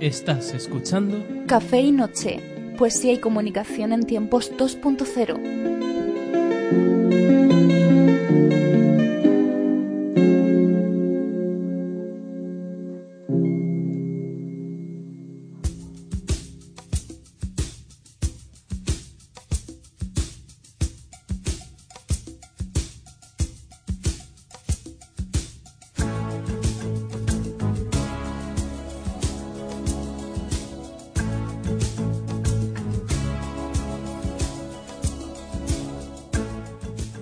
Estás escuchando Café y Noche, poesía y comunicación en tiempos 2.0.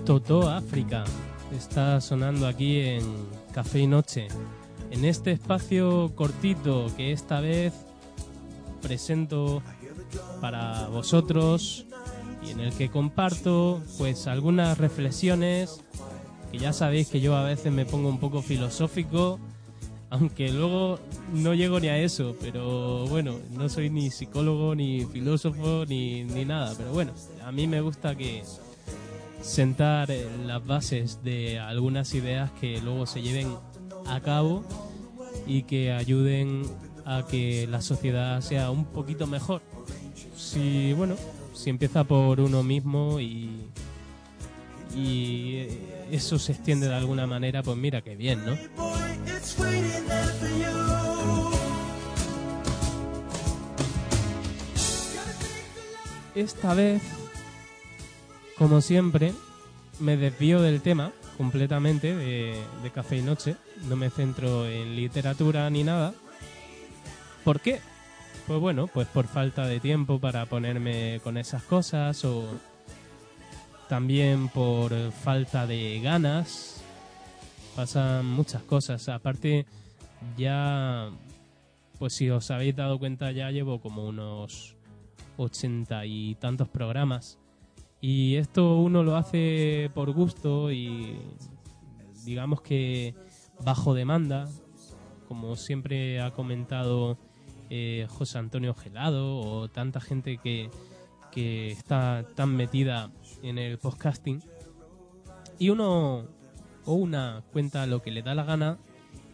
Toto África. Está sonando aquí en Café y Noche. En este espacio cortito que esta vez presento para vosotros y en el que comparto pues algunas reflexiones que ya sabéis que yo a veces me pongo un poco filosófico aunque luego no llego ni a eso, pero bueno, no soy ni psicólogo, ni filósofo, ni, ni nada, pero bueno, a mí me gusta que, sentar eh, las bases de algunas ideas que luego se lleven a cabo y que ayuden a que la sociedad sea un poquito mejor. Si, bueno, si empieza por uno mismo y, y eso se extiende de alguna manera, pues mira qué bien, ¿no? Esta vez como siempre, me desvío del tema completamente de, de, Café y Noche. No me centro en literatura ni nada. ¿Por qué? Pues bueno, pues por falta de tiempo para ponerme con esas cosas o también por falta de ganas. Pasan muchas cosas. Aparte, ya, pues si os habéis dado cuenta, ya llevo como unos ochenta y tantos programas. Y esto uno lo hace por gusto y digamos que bajo demanda, como siempre ha comentado eh, José Antonio Gelado o tanta gente que, que está tan metida en el podcasting. Y uno o una cuenta lo que le da la gana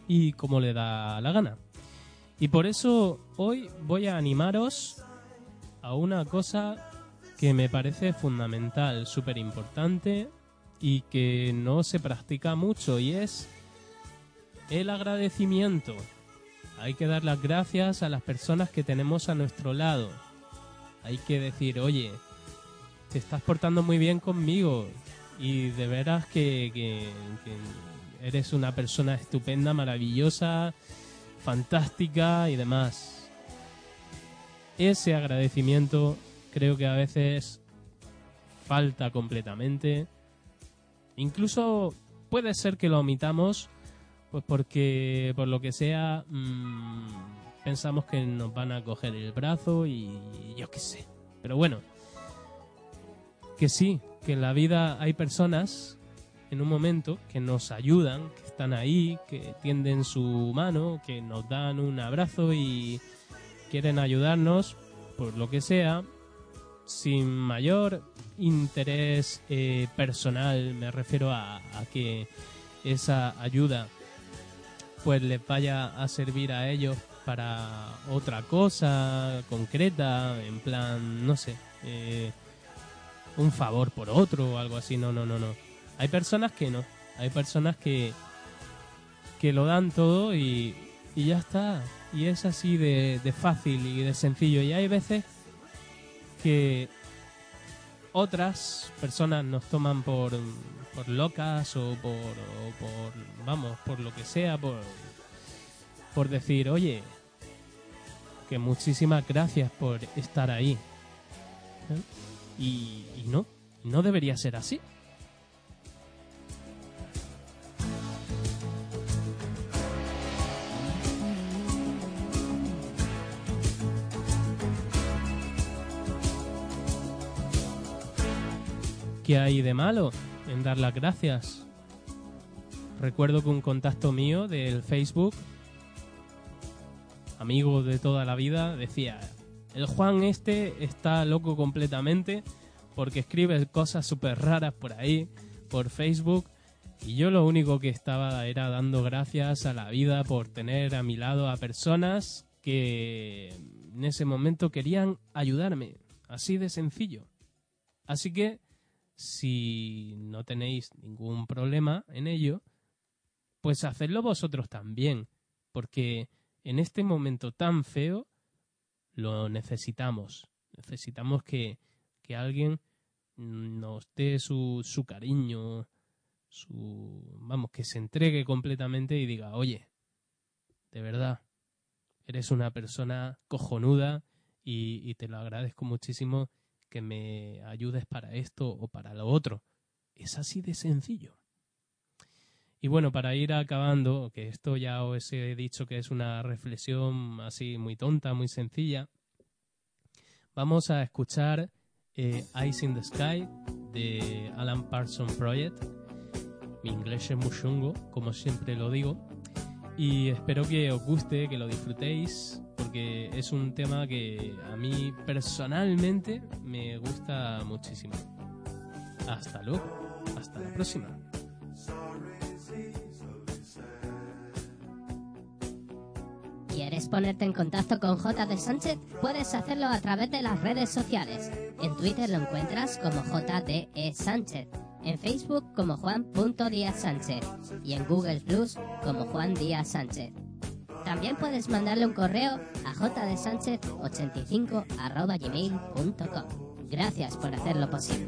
y como le da la gana. Y por eso hoy voy a animaros a una cosa que me parece fundamental, súper importante y que no se practica mucho y es el agradecimiento. Hay que dar las gracias a las personas que tenemos a nuestro lado. Hay que decir, oye, te estás portando muy bien conmigo y de veras que, que, que eres una persona estupenda, maravillosa, fantástica y demás. Ese agradecimiento creo que a veces falta completamente. Incluso puede ser que lo omitamos, pues porque por lo que sea mmm, pensamos que nos van a coger el brazo y yo qué sé. Pero bueno, que sí, que en la vida hay personas en un momento que nos ayudan, que están ahí, que tienden su mano, que nos dan un abrazo y quieren ayudarnos por lo que sea, sin mayor interés eh, personal, me refiero a, que esa ayuda pues les vaya a servir a ellos para otra cosa concreta, en plan, no sé, eh, un favor por otro o algo así, no, no, no, no. Hay personas que no, hay personas que, que lo dan todo y, y ya está, y es así de, de fácil y de sencillo, y hay veces que otras personas nos toman por, por locas o por, por, vamos, por lo que sea, por, por decir, oye, que muchísimas gracias por estar ahí. ¿Eh? Y no, no debería ser así. ¿Qué hay de malo en dar las gracias? Recuerdo que un contacto mío del Facebook, amigo de toda la vida, decía, el Juan este está loco completamente porque escribe cosas súper raras por ahí, por Facebook, y yo lo único que estaba era dando gracias a la vida por tener a mi lado a personas que en ese momento querían ayudarme, así de sencillo. Así que si no tenéis ningún problema en ello, pues hacedlo vosotros también, porque en este momento tan feo lo necesitamos. Necesitamos que, que alguien nos dé su, su cariño, su vamos, que se entregue completamente y diga, oye, de verdad, eres una persona cojonuda y, y te lo agradezco muchísimo que me ayudes para esto o para lo otro. Es así de sencillo. Y bueno, para ir acabando, que esto ya os he dicho que es una reflexión así muy tonta, muy sencilla, vamos a escuchar eh, Ice in the Sky de Alan Parsons Project. Mi inglés es muy chungo, como siempre lo digo. Y espero que os guste, que lo disfrutéis porque es un tema que a mí personalmente me gusta muchísimo. Hasta luego, hasta la próxima. ¿Quieres ponerte en contacto con J. de Sánchez? Puedes hacerlo a través de las redes sociales. En Twitter lo encuentras como JDE Sánchez, en Facebook como Juan.Díaz Sánchez y en Google Plus como Juan Díaz Sánchez. También puedes mandarle un correo a jdsánchez85.gmail.com. Gracias por hacerlo posible.